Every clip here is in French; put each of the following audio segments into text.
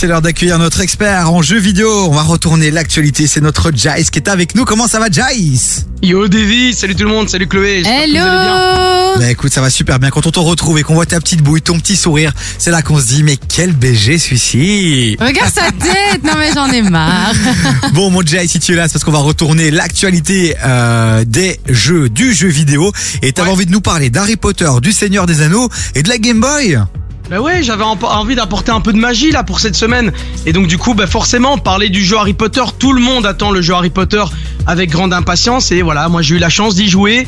C'est l'heure d'accueillir notre expert en jeux vidéo. On va retourner l'actualité. C'est notre Jace qui est avec nous. Comment ça va, Jace? Yo Davy, salut tout le monde, salut Chloé. j'espère que vous allez bien. Bah écoute, ça va super bien. Quand on te retrouve et qu'on voit ta petite bouille, ton petit sourire, c'est là qu'on se dit, mais quel BG celui-ci Regarde sa tête, non mais j'en ai marre. Bon, mon Jay, si tu es là, c'est parce qu'on va retourner l'actualité euh, des jeux, du jeu vidéo. Et t'avais Ouais. envie de nous parler d'Harry Potter, du Seigneur des Anneaux et de la Game Boy Bah ouais, j'avais envie d'apporter un peu de magie là pour cette semaine. Et donc du coup, bah forcément, parler du jeu Harry Potter, tout le monde attend le jeu Harry Potter avec grande impatience. Et voilà, moi j'ai eu la chance d'y jouer.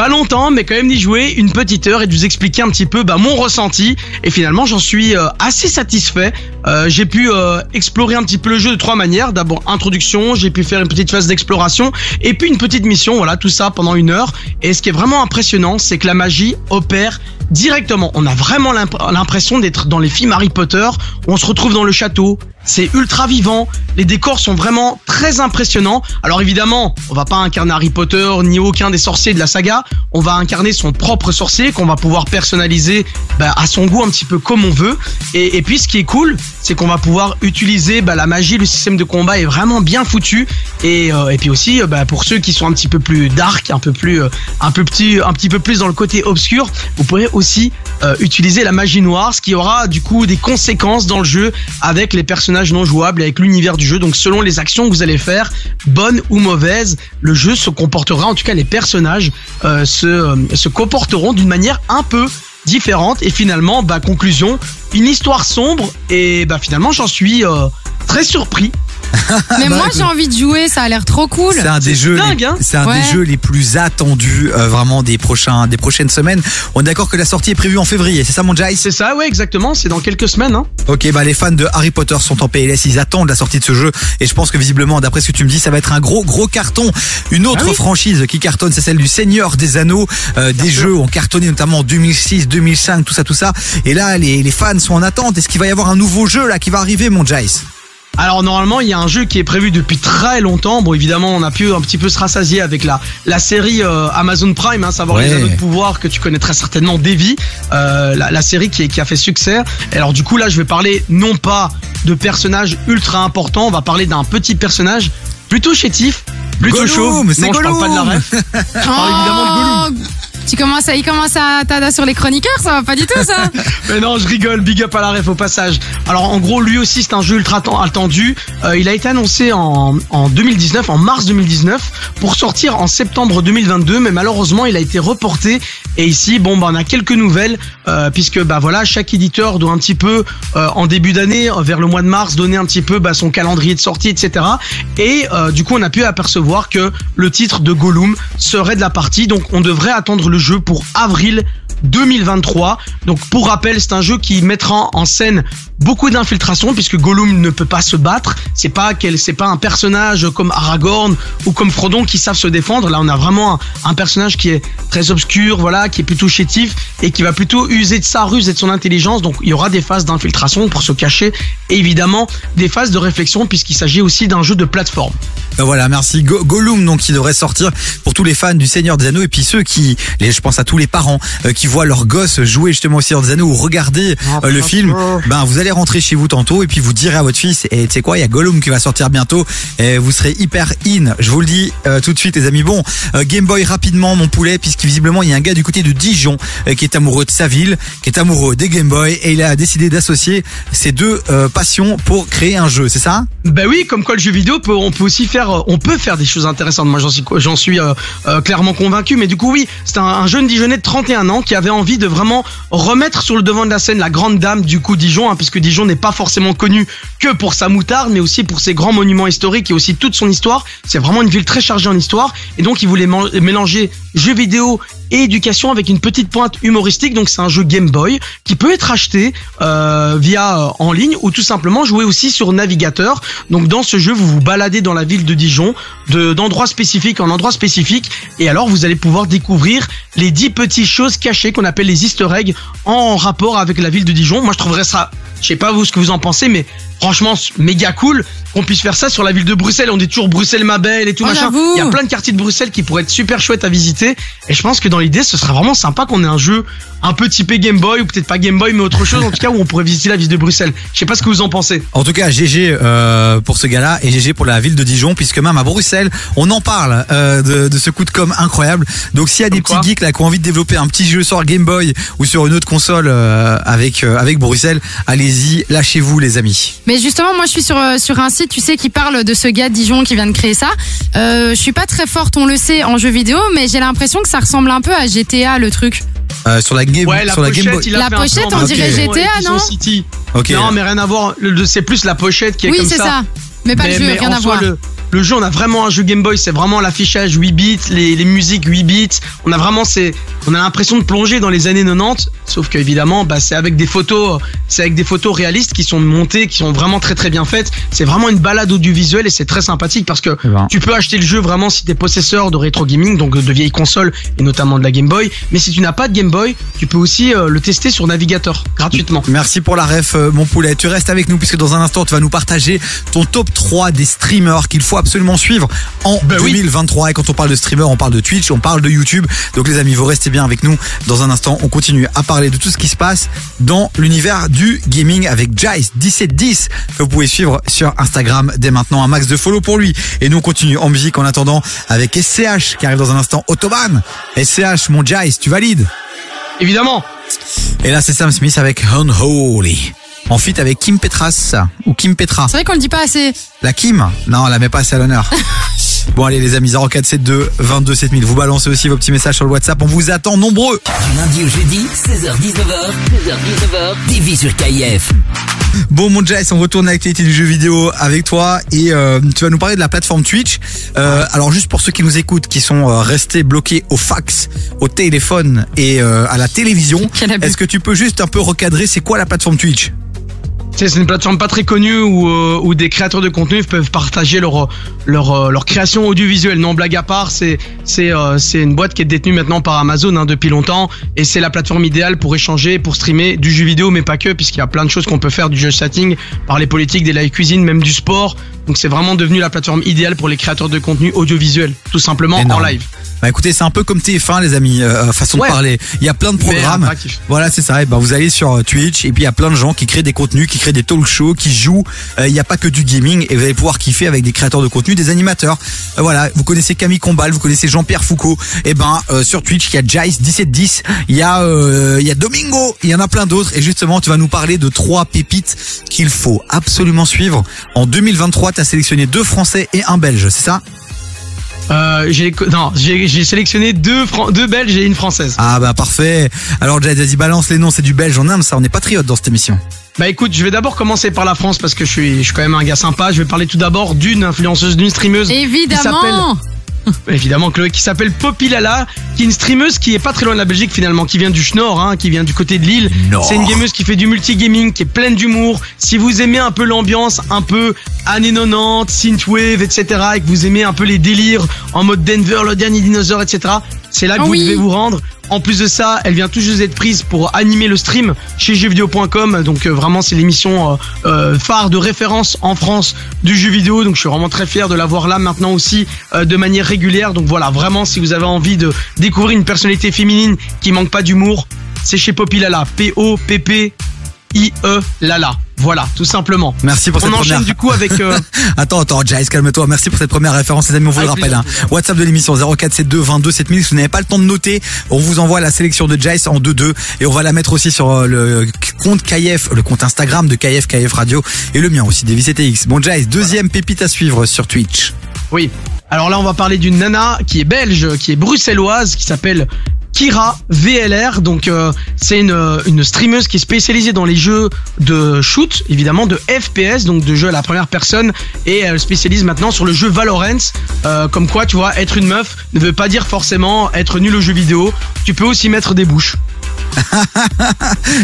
Pas longtemps, mais quand même d'y jouer une petite heure et de vous expliquer un petit peu bah, mon ressenti. Et finalement, j'en suis euh, assez satisfait. Euh, j'ai pu euh, explorer un petit peu le jeu de trois manières. D'abord, introduction, j'ai pu faire une petite phase d'exploration, et puis une petite mission. Voilà, tout ça pendant une heure. Et ce qui est vraiment impressionnant, c'est que la magie opère directement. On a vraiment l'imp- l'impression d'être dans les films Harry Potter, on se retrouve dans le château. C'est ultra vivant, les décors sont vraiment très impressionnants. Alors évidemment, on va pas incarner Harry Potter ni aucun des sorciers de la saga, on va incarner son propre sorcier qu'on va pouvoir personnaliser bah, à son goût un petit peu comme on veut. Et, puis ce qui est cool, c'est qu'on va pouvoir utiliser bah, la magie, le système de combat est vraiment bien foutu. Et, euh, et puis aussi, euh, bah, pour ceux qui sont un petit peu plus dark, un peu plus, euh, un peu petit, un petit peu plus dans le côté obscur, vous pourrez aussi euh, utiliser la magie noire, ce qui aura du coup des conséquences dans le jeu avec les personnages non jouables, avec l'univers du jeu. Donc selon les actions que vous allez faire, bonnes ou mauvaises, le jeu se comportera, en tout cas les personnages euh, se, euh, se comporteront d'une manière un peu différente. Et finalement, bah conclusion, une histoire sombre et bah finalement j'en suis euh, très surpris. Mais bah, moi j'ai envie de jouer, ça a l'air trop cool. C'est un des jeux, dingue, les, hein c'est un des jeux les plus attendus euh, vraiment des prochains, des prochaines semaines. On est d'accord que la sortie est prévue en février, c'est ça mon Jace C'est ça, ouais, exactement. C'est dans quelques semaines. Hein. Ok, bah les fans de Harry Potter sont en PLS, ils attendent la sortie de ce jeu et je pense que visiblement, d'après ce que tu me dis, ça va être un gros gros carton. Une autre Ah oui. franchise qui cartonne, c'est celle du Seigneur des Anneaux. Euh, des sûr. jeux ont cartonné notamment en 2006, 2005, tout ça, tout ça. Et là, les, les fans sont en attente. Est-ce qu'il va y avoir un nouveau jeu là qui va arriver, mon Jace Alors normalement, il y a un jeu qui est prévu depuis très longtemps. Bon, évidemment, on a pu un petit peu se rassasier avec la la série euh, Amazon Prime, hein, savoir Ouais. les anneaux de pouvoir que tu connais très certainement, Davy, euh, la, la série qui, qui a fait succès. Et alors du coup, là, je vais parler non pas de personnages ultra importants, on va parler d'un petit personnage plutôt chétif, plutôt Gollum, chaud. c'est non, je parle pas de la ref. Je parle évidemment de Gollum. Tu commences à, il commence à tada sur les chroniqueurs, ça va pas du tout ça. Mais non, je rigole, big up à la ref au passage. Alors en gros, lui aussi c'est un jeu ultra ten- attendu. Euh, il a été annoncé en, en 2019, en mars 2019, pour sortir en septembre 2022, mais malheureusement il a été reporté. Et ici, bon, bah, on a quelques nouvelles, euh, puisque bah voilà, chaque éditeur doit un petit peu euh, en début d'année, euh, vers le mois de mars, donner un petit peu bah, son calendrier de sortie, etc. Et du coup, on a pu apercevoir que le titre de Gollum serait de la partie, donc on devrait attendre le jeu pour avril 2023. Donc pour rappel, c'est un jeu qui mettra en scène beaucoup d'infiltration puisque Gollum ne peut pas se battre. C'est pas c'est pas un personnage comme Aragorn ou comme Frodon qui savent se défendre. Là, on a vraiment un, un personnage qui est très obscur, voilà, qui est plutôt chétif et qui va plutôt user de sa ruse et de son intelligence. Donc il y aura des phases d'infiltration pour se cacher et évidemment des phases de réflexion puisqu'il s'agit aussi d'un jeu de plateforme. Ben voilà, merci. Go- Gollum, donc, qui devrait sortir pour tous les fans du Seigneur des Anneaux et puis ceux qui, les, je pense à tous les parents euh, qui voient leurs gosses jouer justement au Seigneur des Anneaux ou regarder Ah, euh, le film. Ben, vous allez rentrer chez vous tantôt et puis vous direz à votre fils, et tu sais quoi, il y a Gollum qui va sortir bientôt et vous serez hyper in. Je vous le dis euh, tout de suite, les amis. Bon, euh, Game Boy rapidement, mon poulet, puisque visiblement il y a un gars du côté de Dijon euh, qui est amoureux de sa ville, qui est amoureux des Game Boy et il a décidé d'associer ces deux euh, passions pour créer un jeu, c'est ça? Ben oui, comme quoi le jeu vidéo peut, on peut aussi faire, euh, on peut faire des choses intéressantes. Moi, j'en suis, euh, euh, clairement convaincu. Mais du coup, oui, c'est un, un jeune Dijonais de 31 ans qui avait envie de vraiment remettre sur le devant de la scène la grande dame du coup Dijon, hein, puisque Dijon n'est pas forcément connu que pour sa moutarde, mais aussi pour ses grands monuments historiques et aussi toute son histoire. C'est vraiment une ville très chargée en histoire, et donc il voulait mélanger jeux vidéo et éducation avec une petite pointe humoristique. Donc c'est un jeu Game Boy qui peut être acheté euh, via euh, en ligne ou tout simplement jouer aussi sur navigateur. Donc dans ce jeu, vous vous baladez dans la ville de Dijon, de d'endroit spécifique en endroit spécifique, et alors vous allez pouvoir découvrir les 10 petites choses cachées qu'on appelle les Easter eggs en rapport avec la ville de Dijon. Moi je trouverais ça, je sais pas vous ce que vous en pensez, mais franchement méga cool qu'on puisse faire ça sur la ville de Bruxelles. On dit toujours Bruxelles ma belle et tout Oh, machin. j'avoue. Il y a plein de quartiers de Bruxelles qui pourraient être super chouettes à visiter, et je pense que dans l'idée, ce serait vraiment sympa qu'on ait un jeu un peu typé Game Boy ou peut-être pas Game Boy mais autre chose en tout cas où on pourrait visiter la ville de Bruxelles. Je sais pas ce que vous en pensez. En tout cas, GG euh, pour ce gars-là et GG pour la ville de Dijon, puisque même à Bruxelles, on en parle euh, de, de ce coup de com incroyable. Donc s'il y a des petits geeks là qui ont envie de développer un petit jeu sur Game Boy ou sur une autre console euh, avec euh, avec Bruxelles, allez-y, lâchez-vous les amis. Mais justement, moi, je suis sur, euh, sur un site, tu sais, qui parle de ce gars de Dijon qui vient de créer ça. Euh, je suis pas très forte, on le sait, en jeu vidéo, mais j'ai l'impression que ça ressemble un peu à GTA, le truc. Euh, sur la Game Ouais, la sur la Game pochette, Boy. il a La fait un pochette, plan on dirait GTA, non City. Ok. Non, mais rien à voir. Le- le- C'est plus la pochette qui est Oui, comme c'est ça. Mais pas le jeu, rien en à soi, voir. Le, le jeu, on a vraiment un jeu Game Boy, c'est vraiment l'affichage 8 bits, les, les musiques 8 bits. On a vraiment, c'est, on a l'impression de plonger dans les années 90. Sauf que évidemment, bah, c'est avec des photos, c'est avec des photos réalistes qui sont montées, qui sont vraiment très très bien faites. C'est vraiment une balade audiovisuelle et c'est très sympathique parce que Eh ben. tu peux acheter le jeu vraiment si t'es possesseur de rétro gaming, donc de vieilles consoles et notamment de la Game Boy. Mais si tu n'as pas de Game Boy, tu peux aussi euh, le tester sur navigateur gratuitement. Merci pour la ref, euh, mon poulet. Tu restes avec nous puisque dans un instant, tu vas nous partager ton top 3 des streamers qu'il faut absolument suivre en Ben oui. 2023. Et quand on parle de streamers, on parle de Twitch, on parle de YouTube. Donc les amis, vous restez bien avec nous. Dans un instant, on continue à parler de tout ce qui se passe dans l'univers du gaming avec Jice1710 que vous pouvez suivre sur Instagram dès maintenant. Un max de follow pour lui. Et nous, on continue en musique en attendant avec SCH qui arrive dans un instant. Autobahn. SCH, mon Jice, tu valides? Évidemment. et là, c'est Sam Smith avec Unholy. En fit avec Kim Petras ou Kim Petra. C'est vrai qu'on le dit pas assez. La Kim? Non, on la met pas assez à l'honneur. Bon allez les amis 0472 22 7000 vous balancez aussi vos petits messages sur le WhatsApp. On vous attend nombreux. Du lundi au jeudi, 16h-19h, 16h-19h, TV sur KIF. Bon mon Jess on retourne à l'actualité du jeu vidéo avec toi. Et euh, tu vas nous parler de la plateforme Twitch. Euh, alors juste pour ceux qui nous écoutent qui sont euh, restés bloqués au fax au téléphone et euh, à la télévision Quel abus. est-ce que tu peux juste un peu recadrer c'est quoi la plateforme Twitch? C'est une plateforme pas très connue où, euh, où des créateurs de contenu peuvent partager leur, leur, euh, leur création audiovisuelle. Non, blague à part, euh, c'est une boîte qui est détenue maintenant par Amazon hein, depuis longtemps et c'est la plateforme idéale pour échanger, pour streamer du jeu vidéo, mais pas que, puisqu'il y a plein de choses qu'on peut faire du jeu chatting, par les politiques, des live cuisine, même du sport. Donc c'est vraiment devenu la plateforme idéale pour les créateurs de contenu audiovisuel, tout simplement Énorme. en live. Bah écoutez, c'est un peu comme TF1 les amis, euh, façon Ouais. de parler. Il y a plein de programmes. Voilà, c'est ça. Et ben vous allez sur euh, Twitch et puis il y a plein de gens qui créent des contenus, qui créent des talk shows, qui jouent. Euh, Il n'y a pas que du gaming et vous allez pouvoir kiffer avec des créateurs de contenu, des animateurs. Euh, voilà, vous connaissez Camille Combal, vous connaissez Jean-Pierre Foucault. Et ben euh, sur Twitch, il y a Jice 1710, il y a euh, il y a Domingo, il y en a plein d'autres et justement, tu vas nous parler de trois pépites qu'il faut absolument suivre. En 2023, tu as sélectionné deux français et un belge, c'est ça? Euh, j'ai non, j'ai sélectionné deux Fran- deux Belges et une Française. Ah bah parfait. Alors Jice, vas-y balance les noms, c'est du belge, on aime ça, on est patriote dans cette émission. Bah écoute, je vais d'abord commencer par la France parce que je suis, je suis quand même un gars sympa. Je vais parler tout d'abord d'une influenceuse, d'une streameuse. Évidemment. Évidemment, Chloé, qui s'appelle Poppy Lala, qui est une streameuse qui est pas très loin de la Belgique finalement, qui vient du Schnorr, hein, qui vient du côté de Lille. C'est une gameuse qui fait du multigaming, qui est pleine d'humour. Si vous aimez un peu l'ambiance, un peu années 90, synthwave, etc., et que vous aimez un peu les délires en mode Denver, le dernier dinosaure, etc., c'est là que Ah vous oui. devez vous rendre. En plus de ça, elle vient tout juste d'être prise pour animer le stream chez jeuxvideo.com. Donc euh, vraiment, c'est l'émission euh, euh, phare de référence en France du jeu vidéo. Donc je suis vraiment très fier de l'avoir là maintenant aussi de manière régulière. Donc voilà, vraiment, si vous avez envie de découvrir une personnalité féminine qui manque pas d'humour, c'est chez Poppy Lala. P-O-P-P-I-E Lala. Voilà, tout simplement. Merci pour On cette enchaîne première. du coup avec... euh, Attends, attends, Jice, calme-toi. Merci pour cette première référence, les amis. On vous le rappelle. Hein. WhatsApp de l'émission 0472 22 7000. Si vous n'avez pas le temps de noter, on vous envoie la sélection de Jice en 2-2 et on va la mettre aussi sur euh, le compte KF, le compte Instagram de KF, KF Radio et le mien aussi, DVCTX. Bon, Jice, deuxième pépite à suivre sur Twitch. Oui. Alors là, on va parler d'une nana qui est belge, qui est bruxelloise, qui s'appelle Kira VLR. Donc euh, c'est une, euh, une streameuse qui est spécialisée dans les jeux de shoot, évidemment de FPS, donc de jeux à la première personne, et elle spécialise maintenant sur le jeu Valorant. Euh, comme quoi, tu vois, être une meuf ne veut pas dire forcément être nul au jeu vidéo. Tu peux aussi mettre des bouches.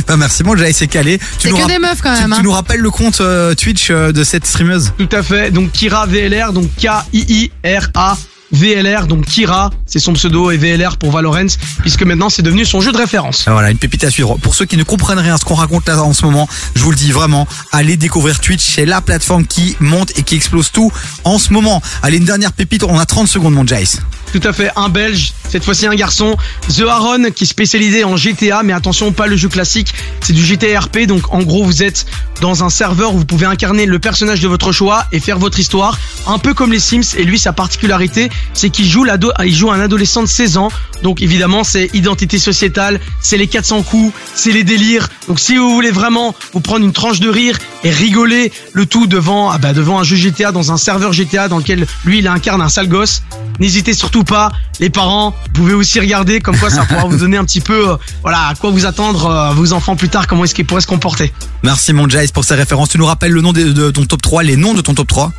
Bah, merci, mon Jice, c'est calé. Tu C'est nous que des meufs quand même. tu hein. nous rappelles le compte euh, Twitch euh, de cette streameuse? Tout à fait. Donc Kira VLR, donc K-I-I-R-A VLR, donc Kira, c'est son pseudo, et VLR pour Valorant, puisque maintenant c'est devenu son jeu de référence. Ah, Voilà, une pépite à suivre. Pour ceux qui ne comprennent rien à ce qu'on raconte là en ce moment, je vous le dis vraiment, allez découvrir Twitch, c'est la plateforme qui monte et qui explose tout en ce moment. Allez, une dernière pépite, on a 30 secondes mon Jace. Tout à fait, un belge, cette fois-ci un garçon, The Aaron, qui est spécialisé en GTA, mais attention, pas le jeu classique, c'est du GTA RP, donc en gros vous êtes dans un serveur où vous pouvez incarner le personnage de votre choix et faire votre histoire, un peu comme les Sims, et lui sa particularité, c'est qu'il joue, un adolescent de 16 ans, donc évidemment c'est identité sociétale, c'est les 400 coups, c'est les délires, donc si vous voulez vraiment vous prendre une tranche de rire et rigoler le tout devant, ah bah, devant un jeu GTA, dans un serveur GTA dans lequel lui il incarne un sale gosse, N'hésitez surtout pas, les parents, vous pouvez aussi regarder, comme quoi ça pourra vous donner un petit peu, euh, voilà, à quoi vous attendre, euh, vos enfants plus tard, comment est-ce qu'ils pourraient se comporter. Merci mon Jace pour ces références. Tu nous rappelles le nom de ton top 3, les noms de ton top 3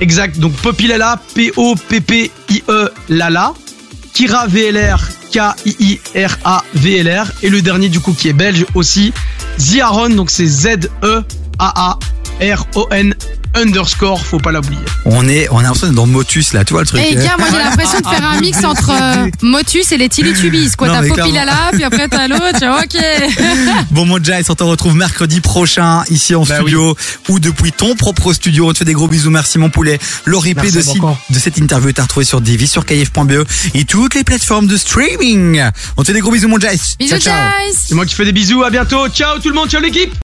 Exact, donc Popilala, P-O-P-P-I-E, Lala, Kira VLR, K-I-I-R-A VLR, et le dernier du coup qui est belge aussi, Ziaron, donc c'est Z-E-A-A-R-O-N underscore, faut pas l'oublier. On est, on a l'impression d'être dans Motus là, tu vois le truc. Et gars, moi j'ai l'impression de faire un mix entre euh, Motus et les Teletubbies. Quoi, t'as mais Popilala, puis après t'as l'autre. tu vois, Ok. Bon mon Jace, on te retrouve mercredi prochain ici en Bah studio ou depuis ton propre studio. On te fait des gros bisous, merci mon poulet. Le replay de, de cette interview est à retrouver sur Divi, sur kf.be et toutes les plateformes de streaming. On te fait des gros bisous mon Jace. Bisous, ciao. C'est moi qui fais des bisous, à bientôt, ciao tout le monde, ciao l'équipe